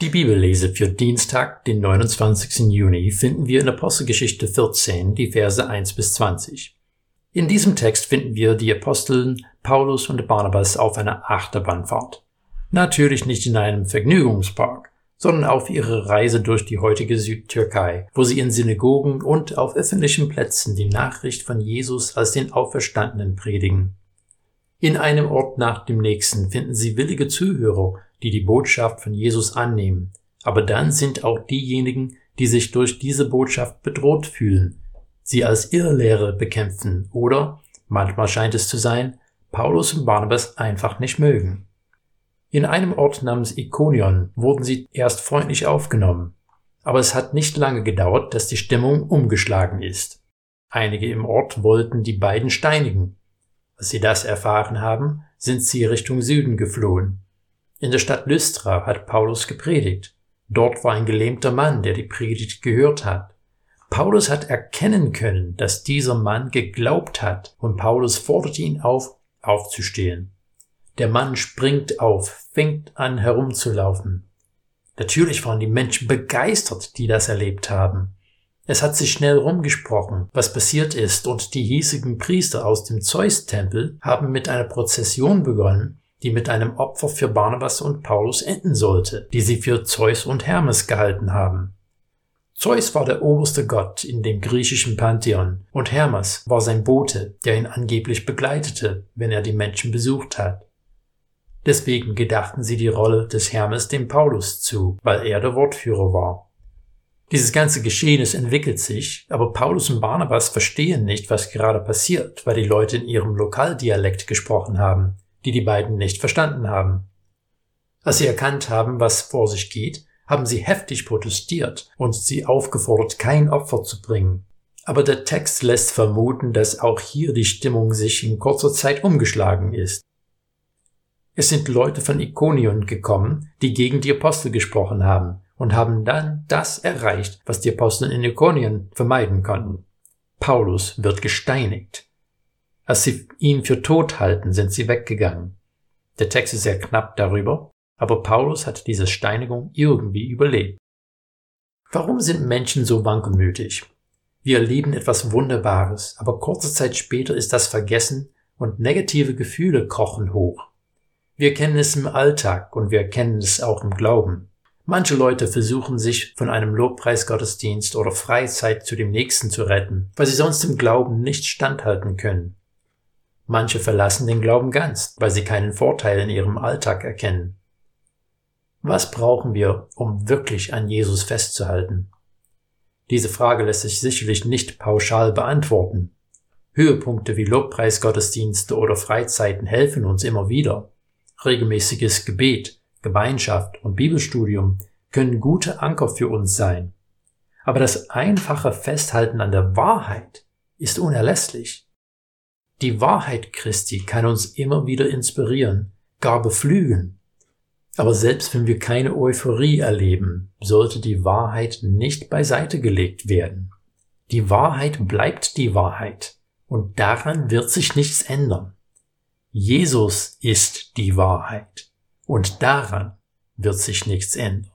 Die Bibellese für Dienstag, den 29. Juni, finden wir in Apostelgeschichte 14, die Verse 1 bis 20. In diesem Text finden wir die Aposteln Paulus und Barnabas auf einer Achterbahnfahrt. Natürlich nicht in einem Vergnügungspark, sondern auf ihrer Reise durch die heutige Südtürkei, wo sie in Synagogen und auf öffentlichen Plätzen die Nachricht von Jesus als den Auferstandenen predigen. In einem Ort nach dem nächsten finden sie willige Zuhörer, die die Botschaft von Jesus annehmen. Aber dann sind auch diejenigen, die sich durch diese Botschaft bedroht fühlen, sie als Irrlehre bekämpfen oder, manchmal scheint es zu sein, Paulus und Barnabas einfach nicht mögen. In einem Ort namens Ikonion wurden sie erst freundlich aufgenommen, aber es hat nicht lange gedauert, dass die Stimmung umgeschlagen ist. Einige im Ort wollten die beiden steinigen. Als sie das erfahren haben, sind sie Richtung Süden geflohen. In der Stadt Lystra hat Paulus gepredigt. Dort war ein gelähmter Mann, der die Predigt gehört hat. Paulus hat erkennen können, dass dieser Mann geglaubt hat, und Paulus fordert ihn auf, aufzustehen. Der Mann springt auf, fängt an herumzulaufen. Natürlich waren die Menschen begeistert, die das erlebt haben. Es hat sich schnell rumgesprochen, was passiert ist, und die hiesigen Priester aus dem Zeus-Tempel haben mit einer Prozession begonnen, die mit einem Opfer für Barnabas und Paulus enden sollte, die sie für Zeus und Hermes gehalten haben. Zeus war der oberste Gott in dem griechischen Pantheon und Hermes war sein Bote, der ihn angeblich begleitete, wenn er die Menschen besucht hat. Deswegen gedachten sie die Rolle des Hermes dem Paulus zu, weil er der Wortführer war. Dieses ganze Geschehnis entwickelt sich, aber Paulus und Barnabas verstehen nicht, was gerade passiert, weil die Leute in ihrem Lokaldialekt gesprochen haben, die die beiden nicht verstanden haben. Als sie erkannt haben, was vor sich geht, haben sie heftig protestiert und sie aufgefordert, kein Opfer zu bringen. Aber der Text lässt vermuten, dass auch hier die Stimmung sich in kurzer Zeit umgeschlagen ist. Es sind Leute von Ikonion gekommen, die gegen die Apostel gesprochen haben und haben dann das erreicht, was die Apostel in Ikonion vermeiden konnten. Paulus wird gesteinigt. Als sie ihn für tot halten, sind sie weggegangen. Der Text ist sehr knapp darüber, aber Paulus hat diese Steinigung irgendwie überlebt. Warum sind Menschen so wankelmütig? Wir erleben etwas Wunderbares, aber kurze Zeit später ist das vergessen und negative Gefühle kochen hoch. Wir kennen es im Alltag und wir kennen es auch im Glauben. Manche Leute versuchen sich von einem Lobpreisgottesdienst oder Freizeit zu dem nächsten zu retten, weil sie sonst im Glauben nicht standhalten können. Manche verlassen den Glauben ganz, weil sie keinen Vorteil in ihrem Alltag erkennen. Was brauchen wir, um wirklich an Jesus festzuhalten? Diese Frage lässt sich sicherlich nicht pauschal beantworten. Höhepunkte wie Lobpreisgottesdienste oder Freizeiten helfen uns immer wieder. Regelmäßiges Gebet, Gemeinschaft und Bibelstudium können gute Anker für uns sein. Aber das einfache Festhalten an der Wahrheit ist unerlässlich. Die Wahrheit Christi kann uns immer wieder inspirieren, gar beflügeln. Aber selbst wenn wir keine Euphorie erleben, sollte die Wahrheit nicht beiseite gelegt werden. Die Wahrheit bleibt die Wahrheit und daran wird sich nichts ändern. Jesus ist die Wahrheit und daran wird sich nichts ändern.